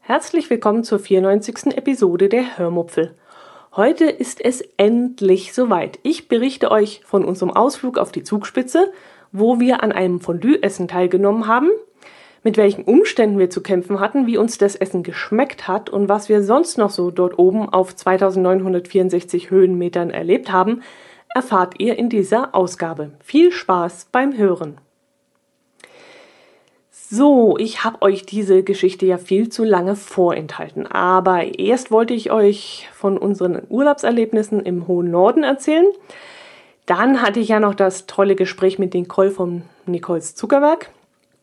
Herzlich willkommen zur 94. Episode der Hörmupfel. Heute ist es endlich soweit. Ich berichte euch von unserem Ausflug auf die Zugspitze, wo wir an einem Fondue-Essen teilgenommen haben, mit welchen Umständen wir zu kämpfen hatten, wie uns das Essen geschmeckt hat und was wir sonst noch so dort oben auf 2964 Höhenmetern erlebt haben, erfahrt ihr in dieser Ausgabe. Viel Spaß beim Hören. So, ich habe euch diese Geschichte ja viel zu lange vorenthalten, aber erst wollte ich euch von unseren Urlaubserlebnissen im hohen Norden erzählen. Dann hatte ich ja noch das tolle Gespräch mit Nicole vom Nicoles Zuckerwerk.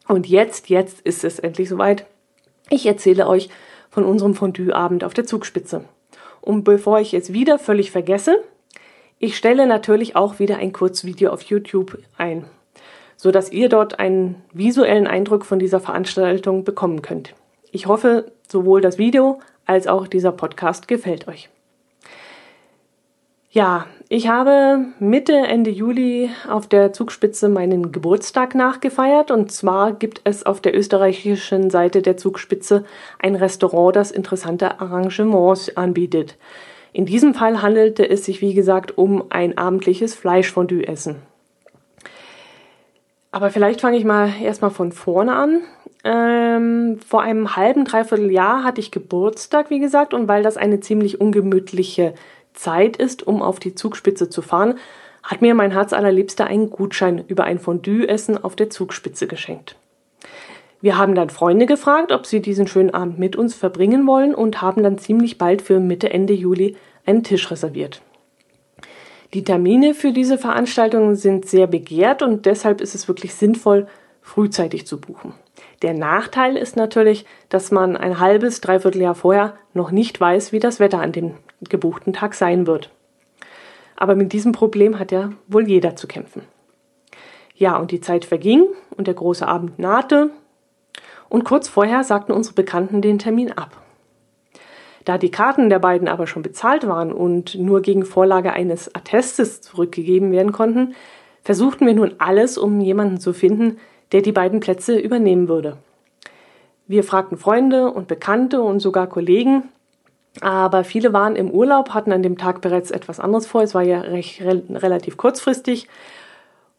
Und jetzt, jetzt ist es endlich soweit. Ich erzähle euch von unserem Fondue-Abend auf der Zugspitze. Und bevor ich es wieder völlig vergesse, ich stelle natürlich auch wieder ein Kurzvideo auf YouTube ein so dass ihr dort einen visuellen Eindruck von dieser Veranstaltung bekommen könnt. Ich hoffe, sowohl das Video als auch dieser Podcast gefällt euch. Ja, ich habe Mitte, Ende Juli auf der Zugspitze meinen Geburtstag nachgefeiert und zwar gibt es auf der österreichischen Seite der Zugspitze ein Restaurant, das interessante Arrangements anbietet. In diesem Fall handelte es sich, wie gesagt, um ein abendliches Fleischfondue-Essen. Aber vielleicht fange ich mal erstmal von vorne an. Ähm, vor einem halben, dreiviertel Jahr hatte ich Geburtstag, wie gesagt, und weil das eine ziemlich ungemütliche Zeit ist, um auf die Zugspitze zu fahren, hat mir mein Herz allerliebster einen Gutschein über ein Fondue-Essen auf der Zugspitze geschenkt. Wir haben dann Freunde gefragt, ob sie diesen schönen Abend mit uns verbringen wollen und haben dann ziemlich bald für Mitte, Ende Juli einen Tisch reserviert. Die Termine für diese Veranstaltungen sind sehr begehrt und deshalb ist es wirklich sinnvoll, frühzeitig zu buchen. Der Nachteil ist natürlich, dass man ein halbes, dreiviertel Jahr vorher noch nicht weiß, wie das Wetter an dem gebuchten Tag sein wird. Aber mit diesem Problem hat ja wohl jeder zu kämpfen. Ja, und die Zeit verging und der große Abend nahte und kurz vorher sagten unsere Bekannten den Termin ab. Da die Karten der beiden aber schon bezahlt waren und nur gegen Vorlage eines Attestes zurückgegeben werden konnten, versuchten wir nun alles, um jemanden zu finden, der die beiden Plätze übernehmen würde. Wir fragten Freunde und Bekannte und sogar Kollegen, aber viele waren im Urlaub, hatten an dem Tag bereits etwas anderes vor, es war ja recht, relativ kurzfristig,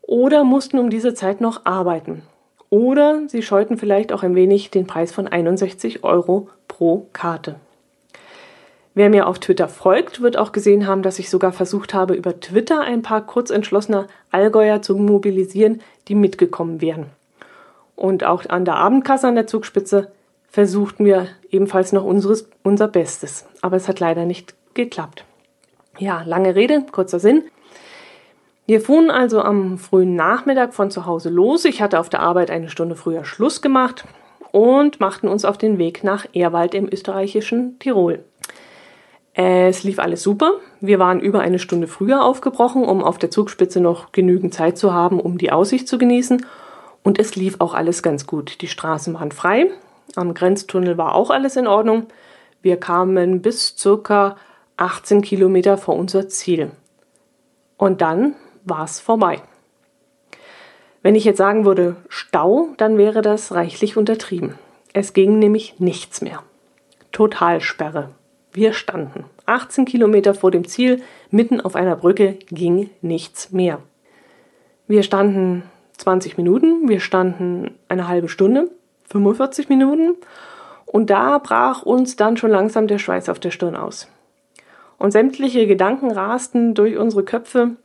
oder mussten um diese Zeit noch arbeiten. Oder sie scheuten vielleicht auch ein wenig den Preis von 61 Euro pro Karte. Wer mir auf Twitter folgt, wird auch gesehen haben, dass ich sogar versucht habe, über Twitter ein paar kurzentschlossene Allgäuer zu mobilisieren, die mitgekommen wären. Und auch an der Abendkasse an der Zugspitze versuchten wir ebenfalls noch unseres, unser Bestes. Aber es hat leider nicht geklappt. Ja, lange Rede, kurzer Sinn. Wir fuhren also am frühen Nachmittag von zu Hause los. Ich hatte auf der Arbeit eine Stunde früher Schluss gemacht und machten uns auf den Weg nach Ehrwald im österreichischen Tirol. Es lief alles super. Wir waren über eine Stunde früher aufgebrochen, um auf der Zugspitze noch genügend Zeit zu haben, um die Aussicht zu genießen. Und es lief auch alles ganz gut. Die Straßen waren frei. Am Grenztunnel war auch alles in Ordnung. Wir kamen bis circa 18 Kilometer vor unser Ziel. Und dann war es vorbei. Wenn ich jetzt sagen würde Stau, dann wäre das reichlich untertrieben. Es ging nämlich nichts mehr. Totalsperre. Wir standen. 18 Kilometer vor dem Ziel, mitten auf einer Brücke, ging nichts mehr. Wir standen 20 Minuten, wir standen eine halbe Stunde, 45 Minuten und da brach uns dann schon langsam der Schweiß auf der Stirn aus. Und sämtliche Gedanken rasten durch unsere Köpfe.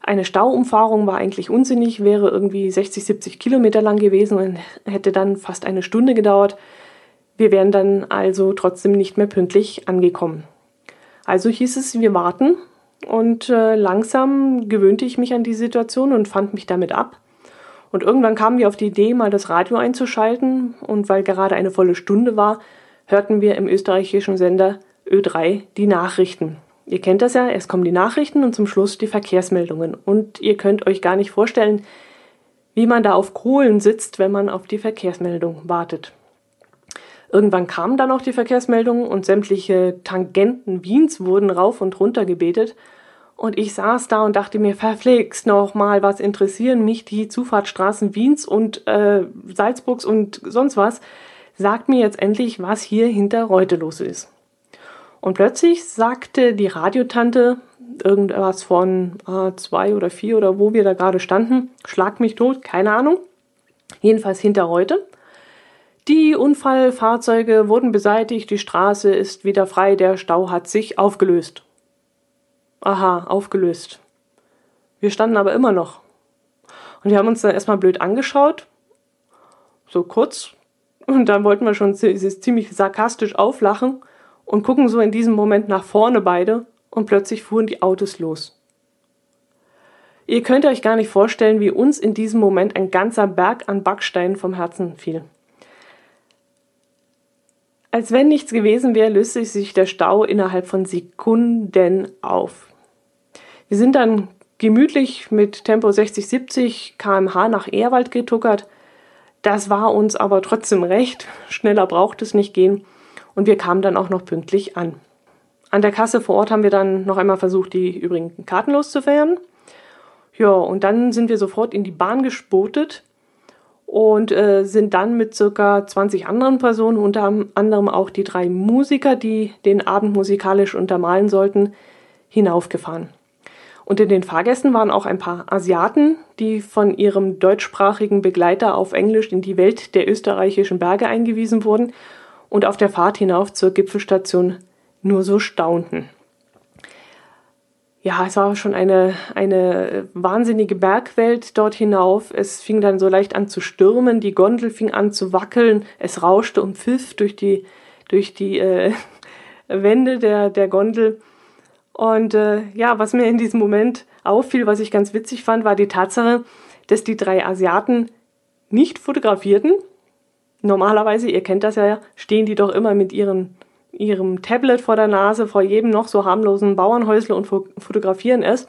Eine Stauumfahrung war eigentlich unsinnig, wäre irgendwie 60, 70 Kilometer lang gewesen und hätte dann fast eine Stunde gedauert. Wir wären dann also trotzdem nicht mehr pünktlich angekommen. Also hieß es, wir warten und äh, langsam gewöhnte ich mich an die Situation und fand mich damit ab. Und irgendwann kamen wir auf die Idee, mal das Radio einzuschalten und weil gerade eine volle Stunde war, hörten wir im österreichischen Sender Ö3 die Nachrichten. Ihr kennt das ja, es kommen die Nachrichten und zum Schluss die Verkehrsmeldungen. Und ihr könnt euch gar nicht vorstellen, wie man da auf Kohlen sitzt, wenn man auf die Verkehrsmeldung wartet. Irgendwann kamen dann auch die Verkehrsmeldungen und sämtliche Tangenten Wiens wurden rauf und runter gebetet. Und ich saß da und dachte mir, verflixt noch mal, was interessieren mich die Zufahrtsstraßen Wiens und äh, Salzburgs und sonst was. Sagt mir jetzt endlich, was hier hinter Reute los ist. Und plötzlich sagte die Radiotante irgendwas von äh, zwei oder vier oder wo wir da gerade standen, schlag mich tot, keine Ahnung. Jedenfalls hinter Reute. Die Unfallfahrzeuge wurden beseitigt, die Straße ist wieder frei, der Stau hat sich aufgelöst. Aha, aufgelöst. Wir standen aber immer noch. Und wir haben uns dann erstmal blöd angeschaut. So kurz. Und dann wollten wir schon ziemlich sarkastisch auflachen und gucken so in diesem Moment nach vorne beide. Und plötzlich fuhren die Autos los. Ihr könnt euch gar nicht vorstellen, wie uns in diesem Moment ein ganzer Berg an Backsteinen vom Herzen fiel. Als wenn nichts gewesen wäre, löste sich der Stau innerhalb von Sekunden auf. Wir sind dann gemütlich mit Tempo 60, 70 kmh nach Ehrwald getuckert. Das war uns aber trotzdem recht. Schneller braucht es nicht gehen. Und wir kamen dann auch noch pünktlich an. An der Kasse vor Ort haben wir dann noch einmal versucht, die übrigen Karten loszuwerden. Ja, und dann sind wir sofort in die Bahn gespotet und äh, sind dann mit circa 20 anderen Personen, unter anderem auch die drei Musiker, die den Abend musikalisch untermalen sollten, hinaufgefahren. Unter den Fahrgästen waren auch ein paar Asiaten, die von ihrem deutschsprachigen Begleiter auf Englisch in die Welt der österreichischen Berge eingewiesen wurden und auf der Fahrt hinauf zur Gipfelstation nur so staunten. Ja, es war schon eine, eine wahnsinnige Bergwelt dort hinauf. Es fing dann so leicht an zu stürmen, die Gondel fing an zu wackeln, es rauschte und pfiff durch die, durch die äh, Wände der, der Gondel. Und äh, ja, was mir in diesem Moment auffiel, was ich ganz witzig fand, war die Tatsache, dass die drei Asiaten nicht fotografierten. Normalerweise, ihr kennt das ja, stehen die doch immer mit ihren, ihrem Tablet vor der Nase, vor jedem noch so harmlosen Bauernhäusle und fotografieren es.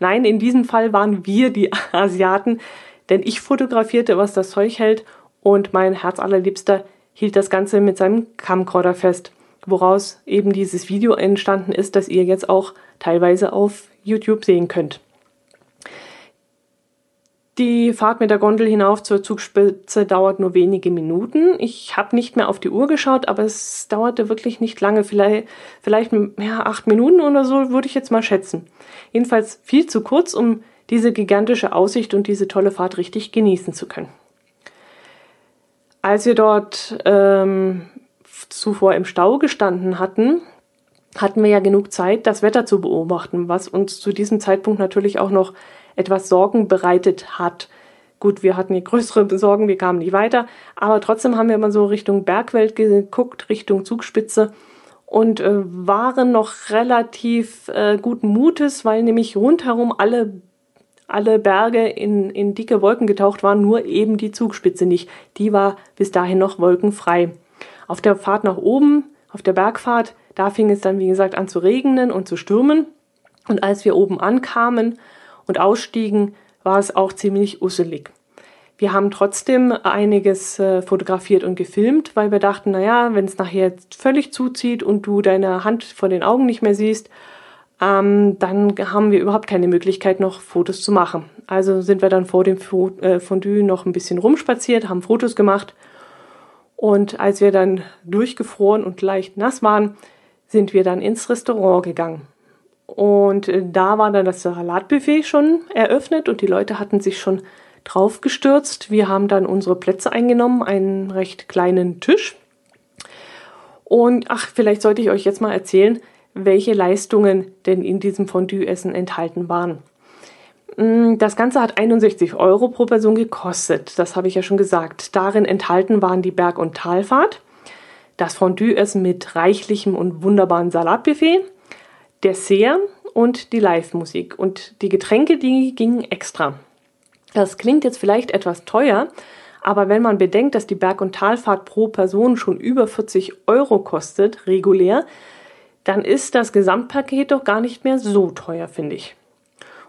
Nein, in diesem Fall waren wir die Asiaten, denn ich fotografierte, was das Zeug hält und mein Herzallerliebster hielt das Ganze mit seinem Camcorder fest woraus eben dieses Video entstanden ist, das ihr jetzt auch teilweise auf YouTube sehen könnt. Die Fahrt mit der Gondel hinauf zur Zugspitze dauert nur wenige Minuten. Ich habe nicht mehr auf die Uhr geschaut, aber es dauerte wirklich nicht lange, vielleicht, vielleicht ja, acht Minuten oder so, würde ich jetzt mal schätzen. Jedenfalls viel zu kurz, um diese gigantische Aussicht und diese tolle Fahrt richtig genießen zu können. Als wir dort ähm, zuvor im Stau gestanden hatten, hatten wir ja genug Zeit, das Wetter zu beobachten, was uns zu diesem Zeitpunkt natürlich auch noch etwas Sorgen bereitet hat. Gut, wir hatten hier größere Sorgen, wir kamen nicht weiter, aber trotzdem haben wir mal so Richtung Bergwelt geguckt, Richtung Zugspitze und äh, waren noch relativ äh, guten Mutes, weil nämlich rundherum alle, alle Berge in, in dicke Wolken getaucht waren, nur eben die Zugspitze nicht. Die war bis dahin noch wolkenfrei. Auf der Fahrt nach oben, auf der Bergfahrt, da fing es dann, wie gesagt, an zu regnen und zu stürmen. Und als wir oben ankamen und ausstiegen, war es auch ziemlich usselig. Wir haben trotzdem einiges äh, fotografiert und gefilmt, weil wir dachten, naja, wenn es nachher völlig zuzieht und du deine Hand vor den Augen nicht mehr siehst, ähm, dann haben wir überhaupt keine Möglichkeit, noch Fotos zu machen. Also sind wir dann vor dem äh, Fondue noch ein bisschen rumspaziert, haben Fotos gemacht und als wir dann durchgefroren und leicht nass waren, sind wir dann ins Restaurant gegangen. Und äh, da war dann das Salatbuffet schon eröffnet und die Leute hatten sich schon drauf gestürzt. Wir haben dann unsere Plätze eingenommen, einen recht kleinen Tisch. Und ach, vielleicht sollte ich euch jetzt mal erzählen, welche Leistungen denn in diesem Fondue-Essen enthalten waren. Mm, das Ganze hat 61 Euro pro Person gekostet, das habe ich ja schon gesagt. Darin enthalten waren die Berg- und Talfahrt, das Fondue-Essen mit reichlichem und wunderbaren Salatbuffet, Dessert und die Live-Musik. Und die Getränke, die gingen extra. Das klingt jetzt vielleicht etwas teuer, aber wenn man bedenkt, dass die Berg- und Talfahrt pro Person schon über 40 Euro kostet, regulär, dann ist das Gesamtpaket doch gar nicht mehr so teuer, finde ich.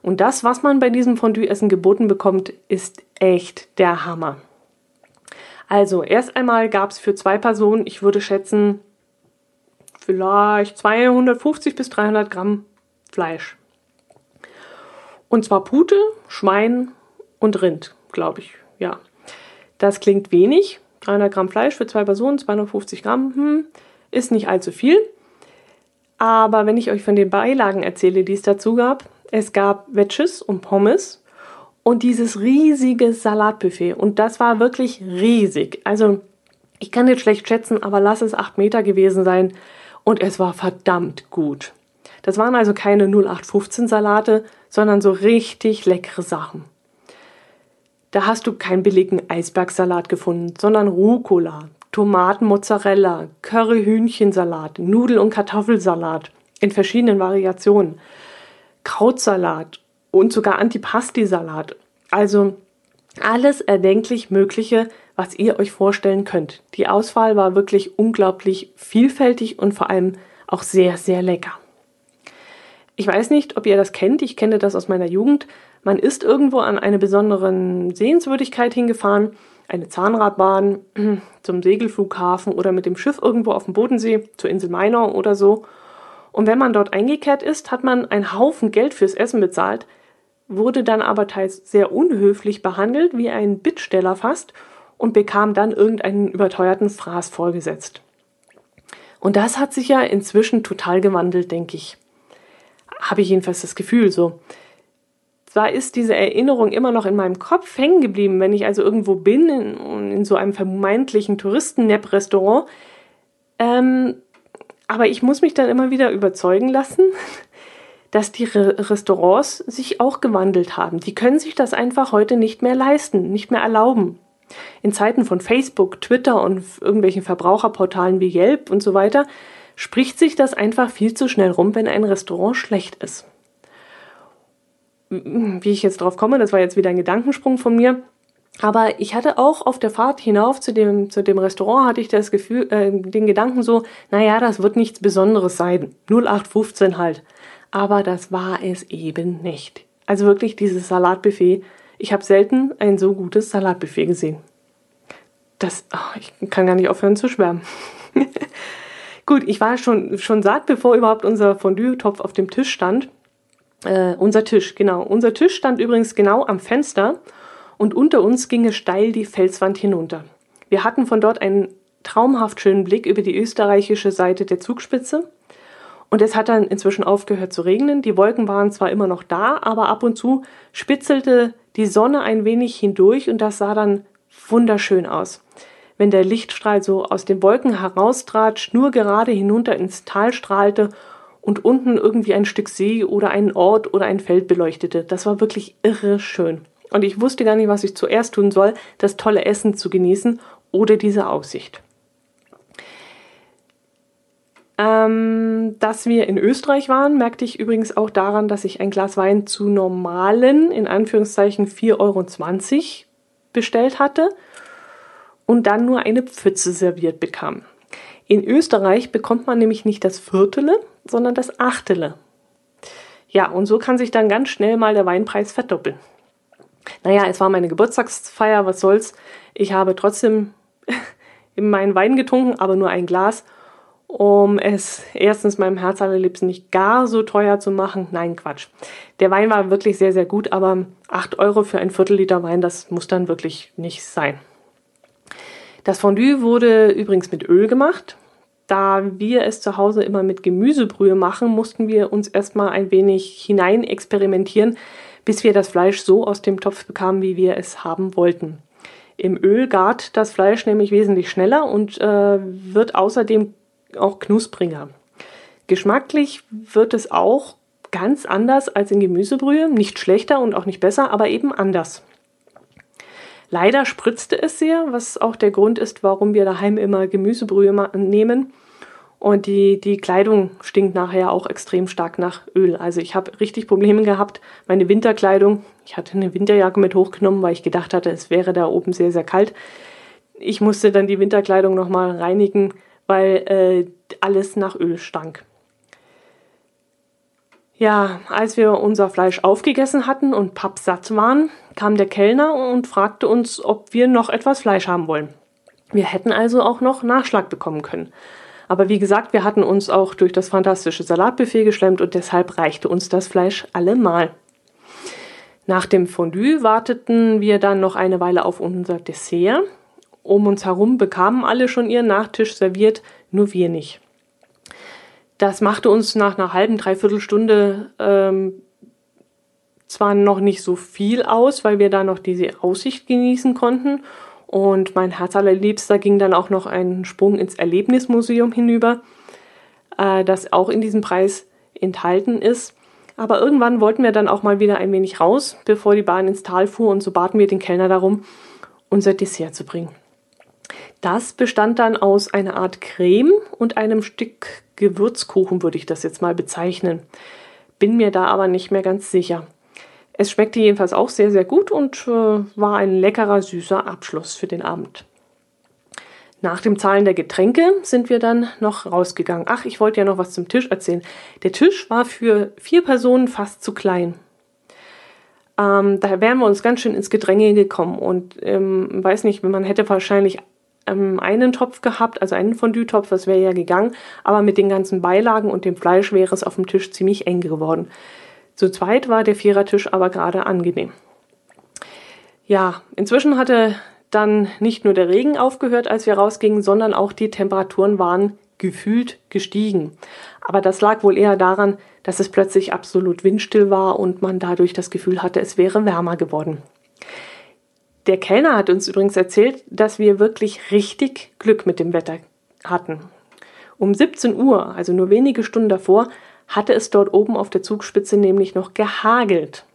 Und das, was man bei diesem Fondue-Essen geboten bekommt, ist echt der Hammer. Also, erst einmal gab es für zwei Personen, ich würde schätzen, vielleicht 250 bis 300 Gramm Fleisch. Und zwar Pute, Schwein und Rind, glaube ich. Ja. Das klingt wenig. 300 Gramm Fleisch für zwei Personen, 250 Gramm, hm, ist nicht allzu viel. Aber wenn ich euch von den Beilagen erzähle, die es dazu gab, es gab Wedges und Pommes und dieses riesige Salatbuffet. Und das war wirklich riesig. Also ich kann jetzt schlecht schätzen, aber lass es acht Meter gewesen sein. Und es war verdammt gut. Das waren also keine 0815 Salate, sondern so richtig leckere Sachen. Da hast du keinen billigen Eisbergsalat gefunden, sondern Rucola, Tomatenmozzarella, Curry-Hühnchensalat, Nudel- und Kartoffelsalat in verschiedenen Variationen, Krautsalat und sogar Antipasti-Salat. Also alles erdenklich Mögliche, was ihr euch vorstellen könnt. Die Auswahl war wirklich unglaublich vielfältig und vor allem auch sehr, sehr lecker. Ich weiß nicht, ob ihr das kennt. Ich kenne das aus meiner Jugend. Man ist irgendwo an eine besondere Sehenswürdigkeit hingefahren eine Zahnradbahn zum Segelflughafen oder mit dem Schiff irgendwo auf dem Bodensee zur Insel Mainau oder so. Und wenn man dort eingekehrt ist, hat man einen Haufen Geld fürs Essen bezahlt, wurde dann aber teils sehr unhöflich behandelt, wie ein Bittsteller fast, und bekam dann irgendeinen überteuerten Fraß vorgesetzt. Und das hat sich ja inzwischen total gewandelt, denke ich. Habe ich jedenfalls das Gefühl so zwar ist diese Erinnerung immer noch in meinem Kopf hängen geblieben, wenn ich also irgendwo bin, in, in so einem vermeintlichen Touristen-Nap-Restaurant. Ähm, aber ich muss mich dann immer wieder überzeugen lassen, dass die Re Restaurants sich auch gewandelt haben. Die können sich das einfach heute nicht mehr leisten, nicht mehr erlauben. In Zeiten von Facebook, Twitter und irgendwelchen Verbraucherportalen wie Yelp und so weiter spricht sich das einfach viel zu schnell rum, wenn ein Restaurant schlecht ist wie ich jetzt drauf komme, das war jetzt wieder ein Gedankensprung von mir. Aber ich hatte auch auf der Fahrt hinauf zu dem, zu dem Restaurant, hatte ich das Gefühl, äh, den Gedanken so, naja, das wird nichts Besonderes sein. 0815 halt. Aber das war es eben nicht. Also wirklich dieses Salatbuffet. Ich habe selten ein so gutes Salatbuffet gesehen. Das, oh, ich kann gar nicht aufhören zu schwärmen. Gut, ich war schon, schon satt, bevor überhaupt unser Fondue-Topf auf dem Tisch stand. Äh, unser Tisch, genau. Unser Tisch stand übrigens genau am Fenster und unter uns ging es steil die Felswand hinunter. Wir hatten von dort einen traumhaft schönen Blick über die österreichische Seite der Zugspitze. Und es hat dann inzwischen aufgehört zu regnen. Die Wolken waren zwar immer noch da, aber ab und zu spitzelte die Sonne ein wenig hindurch und das sah dann wunderschön aus. Wenn der Lichtstrahl so aus den Wolken heraustrat, schnurgerade hinunter ins Tal strahlte und unten irgendwie ein Stück See oder einen Ort oder ein Feld beleuchtete. Das war wirklich irre schön. Und ich wusste gar nicht, was ich zuerst tun soll, das tolle Essen zu genießen oder diese Aussicht. Ähm, dass wir in Österreich waren, merkte ich übrigens auch daran, dass ich ein Glas Wein zu normalen, in Anführungszeichen 4,20 Euro bestellt hatte und dann nur eine Pfütze serviert bekam. In Österreich bekommt man nämlich nicht das Viertele, sondern das Achtele. Ja, und so kann sich dann ganz schnell mal der Weinpreis verdoppeln. Naja, es war meine Geburtstagsfeier, was soll's. Ich habe trotzdem meinen Wein getrunken, aber nur ein Glas, um es erstens meinem Herz allerliebsten nicht gar so teuer zu machen. Nein, Quatsch. Der Wein war wirklich sehr, sehr gut, aber 8 Euro für ein Viertel Liter Wein, das muss dann wirklich nicht sein. Das Fondue wurde übrigens mit Öl gemacht. Da wir es zu Hause immer mit Gemüsebrühe machen, mussten wir uns erstmal ein wenig hinein experimentieren, bis wir das Fleisch so aus dem Topf bekamen, wie wir es haben wollten. Im Öl gart das Fleisch nämlich wesentlich schneller und äh, wird außerdem auch knuspriger. Geschmacklich wird es auch ganz anders als in Gemüsebrühe, nicht schlechter und auch nicht besser, aber eben anders. Leider spritzte es sehr, was auch der Grund ist, warum wir daheim immer Gemüsebrühe nehmen. Und die, die Kleidung stinkt nachher auch extrem stark nach Öl. Also ich habe richtig Probleme gehabt. Meine Winterkleidung, ich hatte eine Winterjacke mit hochgenommen, weil ich gedacht hatte, es wäre da oben sehr, sehr kalt. Ich musste dann die Winterkleidung nochmal reinigen, weil äh, alles nach Öl stank. Ja, als wir unser Fleisch aufgegessen hatten und pappsatt waren, kam der Kellner und fragte uns, ob wir noch etwas Fleisch haben wollen. Wir hätten also auch noch Nachschlag bekommen können. Aber wie gesagt, wir hatten uns auch durch das fantastische Salatbuffet geschlemmt und deshalb reichte uns das Fleisch allemal. Nach dem Fondue warteten wir dann noch eine Weile auf unser Dessert. Um uns herum bekamen alle schon ihren Nachtisch serviert, nur wir nicht. Das machte uns nach einer halben, dreiviertel Stunde ähm, zwar noch nicht so viel aus, weil wir da noch diese Aussicht genießen konnten. Und mein Herz allerliebster ging dann auch noch einen Sprung ins Erlebnismuseum hinüber, äh, das auch in diesem Preis enthalten ist. Aber irgendwann wollten wir dann auch mal wieder ein wenig raus, bevor die Bahn ins Tal fuhr, und so baten wir den Kellner darum, unser Dessert zu bringen. Das bestand dann aus einer Art Creme und einem Stück Gewürzkuchen, würde ich das jetzt mal bezeichnen. Bin mir da aber nicht mehr ganz sicher. Es schmeckte jedenfalls auch sehr, sehr gut und äh, war ein leckerer, süßer Abschluss für den Abend. Nach dem Zahlen der Getränke sind wir dann noch rausgegangen. Ach, ich wollte ja noch was zum Tisch erzählen. Der Tisch war für vier Personen fast zu klein. Ähm, da wären wir uns ganz schön ins Gedränge gekommen und ähm, weiß nicht, man hätte wahrscheinlich ähm, einen Topf gehabt, also einen Fondue-Topf, das wäre ja gegangen, aber mit den ganzen Beilagen und dem Fleisch wäre es auf dem Tisch ziemlich eng geworden. Zu zweit war der Vierertisch aber gerade angenehm. Ja, inzwischen hatte dann nicht nur der Regen aufgehört, als wir rausgingen, sondern auch die Temperaturen waren gefühlt gestiegen. Aber das lag wohl eher daran, dass es plötzlich absolut windstill war und man dadurch das Gefühl hatte, es wäre wärmer geworden. Der Kellner hat uns übrigens erzählt, dass wir wirklich richtig Glück mit dem Wetter hatten. Um 17 Uhr, also nur wenige Stunden davor, hatte es dort oben auf der Zugspitze nämlich noch gehagelt.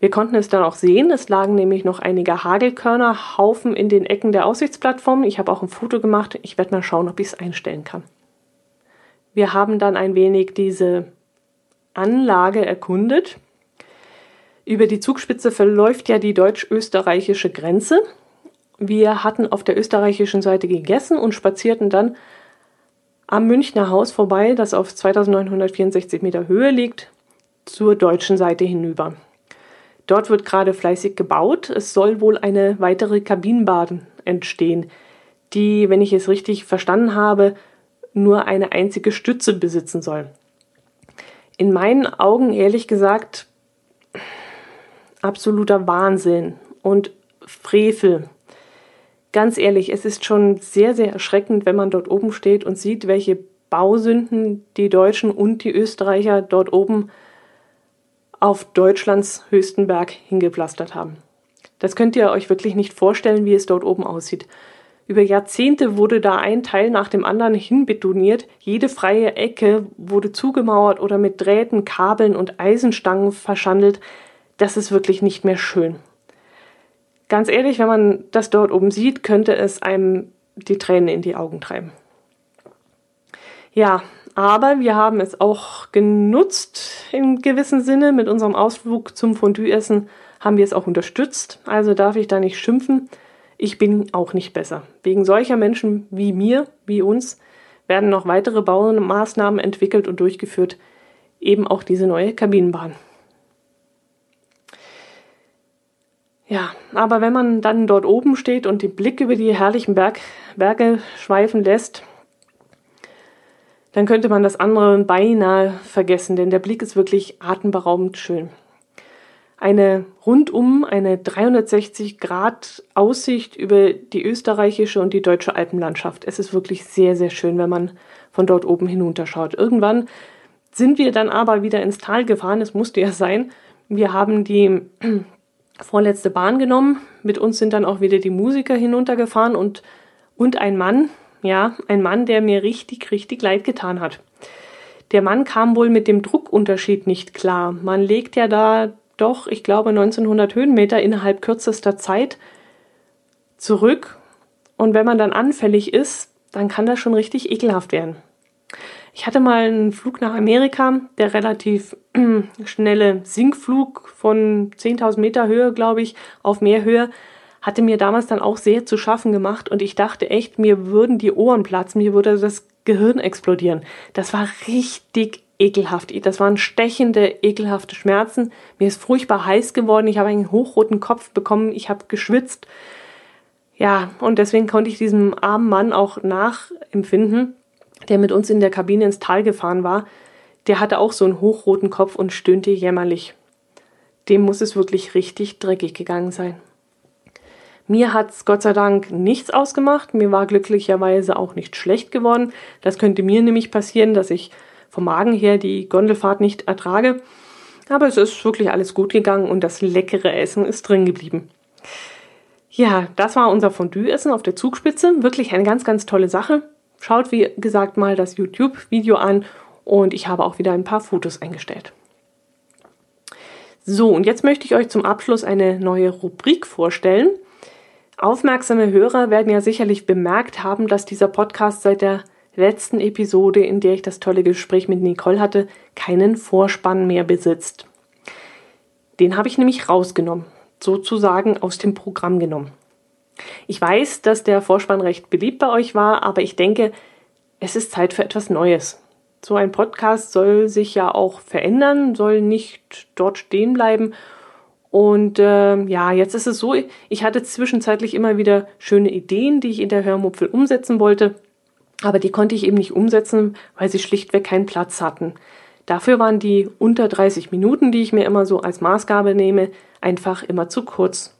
Wir konnten es dann auch sehen, es lagen nämlich noch einige Hagelkörnerhaufen in den Ecken der Aussichtsplattform. Ich habe auch ein Foto gemacht, ich werde mal schauen, ob ich es einstellen kann. Wir haben dann ein wenig diese Anlage erkundet. Über die Zugspitze verläuft ja die deutsch-österreichische Grenze. Wir hatten auf der österreichischen Seite gegessen und spazierten dann am Münchner Haus vorbei, das auf 2964 Meter Höhe liegt, zur deutschen Seite hinüber. Dort wird gerade fleißig gebaut. Es soll wohl eine weitere Kabinenbahn entstehen, die, wenn ich es richtig verstanden habe, nur eine einzige Stütze besitzen soll. In meinen Augen, ehrlich gesagt, absoluter Wahnsinn und Frevel. Ganz ehrlich, es ist schon sehr, sehr erschreckend, wenn man dort oben steht und sieht, welche Bausünden die Deutschen und die Österreicher dort oben auf Deutschlands höchsten Berg hingepflastert haben. Das könnt ihr euch wirklich nicht vorstellen, wie es dort oben aussieht. Über Jahrzehnte wurde da ein Teil nach dem anderen hinbetoniert, jede freie Ecke wurde zugemauert oder mit Drähten, Kabeln und Eisenstangen verschandelt, das ist wirklich nicht mehr schön. Ganz ehrlich, wenn man das dort oben sieht, könnte es einem die Tränen in die Augen treiben. Ja, aber wir haben es auch genutzt in gewissem Sinne. Mit unserem Ausflug zum Fondue-Essen haben wir es auch unterstützt. Also darf ich da nicht schimpfen. Ich bin auch nicht besser. Wegen solcher Menschen wie mir, wie uns, werden noch weitere Baumaßnahmen entwickelt und durchgeführt. Eben auch diese neue Kabinenbahn. Ja, aber wenn man dann dort oben steht und den Blick über die herrlichen Berg, Berge schweifen lässt, dann könnte man das andere beinahe vergessen, denn der Blick ist wirklich atemberaubend schön. Eine rundum eine 360 Grad Aussicht über die österreichische und die deutsche Alpenlandschaft. Es ist wirklich sehr, sehr schön, wenn man von dort oben hinunterschaut. Irgendwann sind wir dann aber wieder ins Tal gefahren. Es musste ja sein. Wir haben die vorletzte Bahn genommen. Mit uns sind dann auch wieder die Musiker hinuntergefahren und, und ein Mann, ja, ein Mann, der mir richtig, richtig leid getan hat. Der Mann kam wohl mit dem Druckunterschied nicht klar. Man legt ja da doch, ich glaube, 1900 Höhenmeter innerhalb kürzester Zeit zurück. Und wenn man dann anfällig ist, dann kann das schon richtig ekelhaft werden. Ich hatte mal einen Flug nach Amerika, der relativ schnelle Sinkflug von 10.000 Meter Höhe, glaube ich, auf Meerhöhe, hatte mir damals dann auch sehr zu schaffen gemacht und ich dachte echt, mir würden die Ohren platzen, mir würde das Gehirn explodieren. Das war richtig ekelhaft. Das waren stechende, ekelhafte Schmerzen. Mir ist furchtbar heiß geworden. Ich habe einen hochroten Kopf bekommen. Ich habe geschwitzt. Ja, und deswegen konnte ich diesem armen Mann auch nachempfinden der mit uns in der Kabine ins Tal gefahren war, der hatte auch so einen hochroten Kopf und stöhnte jämmerlich. dem muss es wirklich richtig dreckig gegangen sein. Mir hat's Gott sei Dank nichts ausgemacht. Mir war glücklicherweise auch nicht schlecht geworden. Das könnte mir nämlich passieren, dass ich vom Magen her die Gondelfahrt nicht ertrage. Aber es ist wirklich alles gut gegangen und das leckere Essen ist drin geblieben. Ja, das war unser Fondue-Essen auf der Zugspitze. Wirklich eine ganz, ganz tolle Sache. Schaut, wie gesagt, mal das YouTube-Video an und ich habe auch wieder ein paar Fotos eingestellt. So, und jetzt möchte ich euch zum Abschluss eine neue Rubrik vorstellen. Aufmerksame Hörer werden ja sicherlich bemerkt haben, dass dieser Podcast seit der letzten Episode, in der ich das tolle Gespräch mit Nicole hatte, keinen Vorspann mehr besitzt. Den habe ich nämlich rausgenommen, sozusagen aus dem Programm genommen. Ich weiß, dass der Vorspann recht beliebt bei euch war, aber ich denke, es ist Zeit für etwas Neues. So ein Podcast soll sich ja auch verändern, soll nicht dort stehen bleiben. Und äh, ja, jetzt ist es so, ich hatte zwischenzeitlich immer wieder schöne Ideen, die ich in der Hörmupfel umsetzen wollte, aber die konnte ich eben nicht umsetzen, weil sie schlichtweg keinen Platz hatten. Dafür waren die unter 30 Minuten, die ich mir immer so als Maßgabe nehme, einfach immer zu kurz.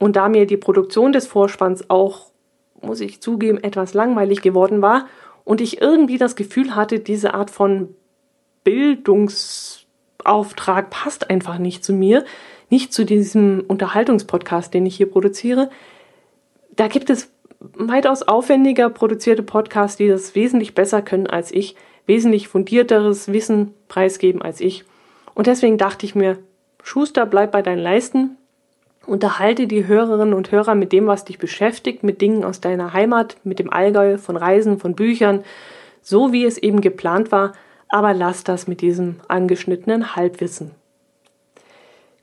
Und da mir die Produktion des Vorspanns auch, muss ich zugeben, etwas langweilig geworden war und ich irgendwie das Gefühl hatte, diese Art von Bildungsauftrag passt einfach nicht zu mir, nicht zu diesem Unterhaltungspodcast, den ich hier produziere. Da gibt es weitaus aufwendiger produzierte Podcasts, die das wesentlich besser können als ich, wesentlich fundierteres Wissen preisgeben als ich. Und deswegen dachte ich mir, Schuster, bleib bei deinen Leisten, Unterhalte die Hörerinnen und Hörer mit dem, was dich beschäftigt, mit Dingen aus deiner Heimat, mit dem Allgäu, von Reisen, von Büchern, so wie es eben geplant war, aber lass das mit diesem angeschnittenen Halbwissen.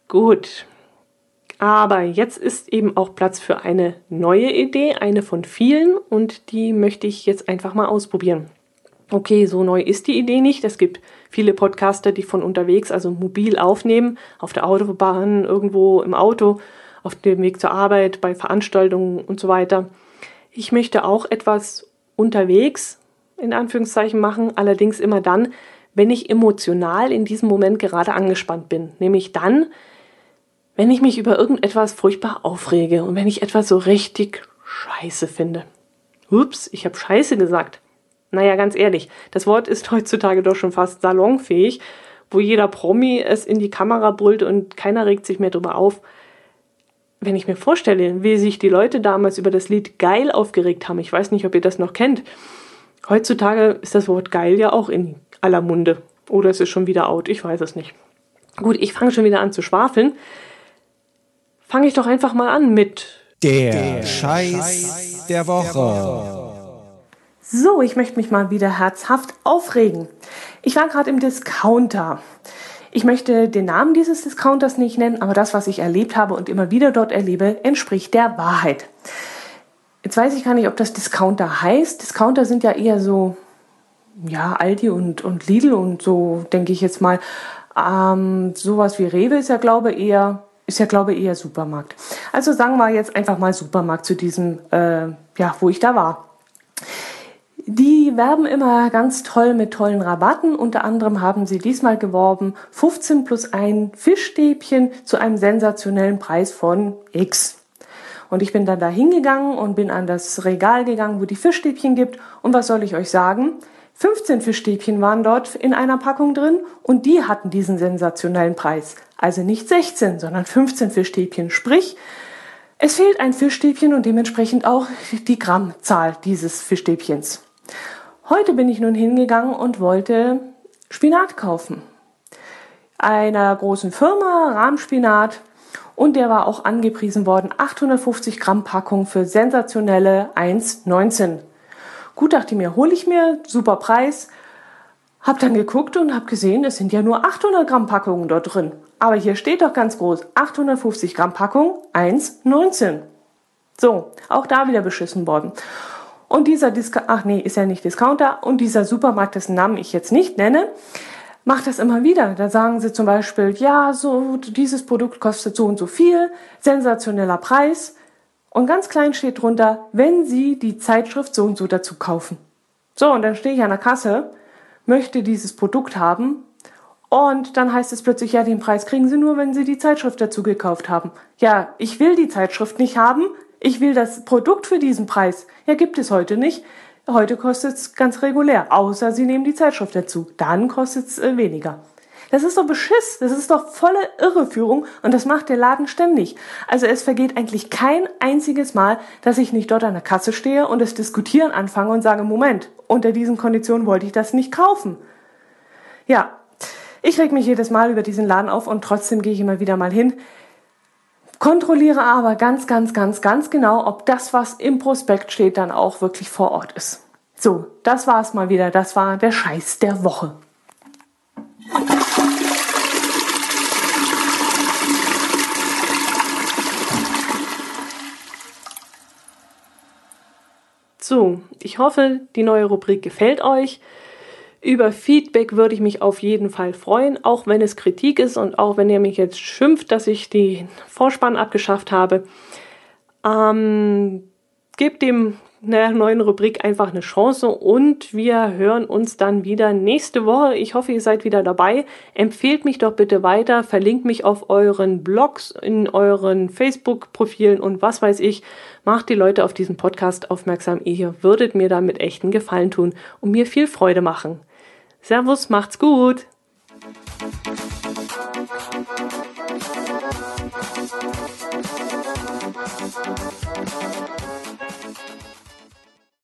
Gut. Aber jetzt ist eben auch Platz für eine neue Idee, eine von vielen, und die möchte ich jetzt einfach mal ausprobieren. Okay, so neu ist die Idee nicht. Es gibt viele Podcaster, die von unterwegs, also mobil aufnehmen, auf der Autobahn, irgendwo im Auto, auf dem Weg zur Arbeit, bei Veranstaltungen und so weiter. Ich möchte auch etwas unterwegs, in Anführungszeichen, machen, allerdings immer dann, wenn ich emotional in diesem Moment gerade angespannt bin. Nämlich dann, wenn ich mich über irgendetwas furchtbar aufrege und wenn ich etwas so richtig scheiße finde. Ups, ich habe scheiße gesagt. Naja, ganz ehrlich, das Wort ist heutzutage doch schon fast salonfähig, wo jeder Promi es in die Kamera brüllt und keiner regt sich mehr drüber auf. Wenn ich mir vorstelle, wie sich die Leute damals über das Lied geil aufgeregt haben, ich weiß nicht, ob ihr das noch kennt. Heutzutage ist das Wort geil ja auch in aller Munde. Oder es ist schon wieder out, ich weiß es nicht. Gut, ich fange schon wieder an zu schwafeln. Fange ich doch einfach mal an mit der, der Scheiß, Scheiß der Woche. So, ich möchte mich mal wieder herzhaft aufregen. Ich war gerade im Discounter. Ich möchte den Namen dieses Discounters nicht nennen, aber das, was ich erlebt habe und immer wieder dort erlebe, entspricht der Wahrheit. Jetzt weiß ich gar nicht, ob das Discounter heißt. Discounter sind ja eher so, ja, Aldi und, und Lidl und so, denke ich jetzt mal. Ähm, sowas wie Rewe ist ja, glaube eher, ist ja, glaube eher Supermarkt. Also sagen wir jetzt einfach mal Supermarkt zu diesem, äh, ja, wo ich da war. Die werben immer ganz toll mit tollen Rabatten. Unter anderem haben sie diesmal geworben 15 plus ein Fischstäbchen zu einem sensationellen Preis von X. Und ich bin dann da hingegangen und bin an das Regal gegangen, wo die Fischstäbchen gibt. Und was soll ich euch sagen? 15 Fischstäbchen waren dort in einer Packung drin und die hatten diesen sensationellen Preis. Also nicht 16, sondern 15 Fischstäbchen. Sprich, es fehlt ein Fischstäbchen und dementsprechend auch die Grammzahl dieses Fischstäbchens. Heute bin ich nun hingegangen und wollte Spinat kaufen. Einer großen Firma, Rahmspinat. Und der war auch angepriesen worden. 850 Gramm Packung für sensationelle 1,19. Gut, dachte mir, hole ich mir, super Preis. Hab dann geguckt und hab gesehen, es sind ja nur 800 Gramm Packungen dort drin. Aber hier steht doch ganz groß, 850 Gramm Packung, 1,19. So, auch da wieder beschissen worden. Und dieser Discounter, ach nee, ist ja nicht Discounter, und dieser Supermarkt, dessen Namen ich jetzt nicht nenne, macht das immer wieder. Da sagen sie zum Beispiel, ja, so, dieses Produkt kostet so und so viel, sensationeller Preis. Und ganz klein steht drunter, wenn Sie die Zeitschrift so und so dazu kaufen. So, und dann stehe ich an der Kasse, möchte dieses Produkt haben Und dann heißt es plötzlich, ja, den Preis kriegen Sie nur, wenn Sie die Zeitschrift dazu gekauft haben. Ja, ich will die Zeitschrift nicht haben. Ich will das Produkt für diesen Preis. Ja, gibt es heute nicht. Heute kostet es ganz regulär, außer Sie nehmen die Zeitschrift dazu. Dann kostet es äh, weniger. Das ist doch Beschiss, das ist doch volle Irreführung und das macht der Laden ständig. Also es vergeht eigentlich kein einziges Mal, dass ich nicht dort an der Kasse stehe und das Diskutieren anfange und sage, Moment, unter diesen Konditionen wollte ich das nicht kaufen. Ja, ich reg mich jedes Mal über diesen Laden auf und trotzdem gehe ich immer wieder mal hin. Kontrolliere aber ganz, ganz, ganz, ganz genau, ob das, was im Prospekt steht, dann auch wirklich vor Ort ist. So, das war's mal wieder. Das war der Scheiß der Woche. So, ich hoffe, die neue Rubrik gefällt euch. Über Feedback würde ich mich auf jeden Fall freuen, auch wenn es Kritik ist und auch wenn ihr mich jetzt schimpft, dass ich den Vorspann abgeschafft habe. Ähm, gebt dem einer neuen Rubrik einfach eine Chance und wir hören uns dann wieder nächste Woche. Ich hoffe, ihr seid wieder dabei. Empfehlt mich doch bitte weiter, verlinkt mich auf euren Blogs, in euren Facebook-Profilen und was weiß ich. Macht die Leute auf diesen Podcast aufmerksam. Ihr würdet mir damit echten Gefallen tun und mir viel Freude machen. Servus, macht's gut!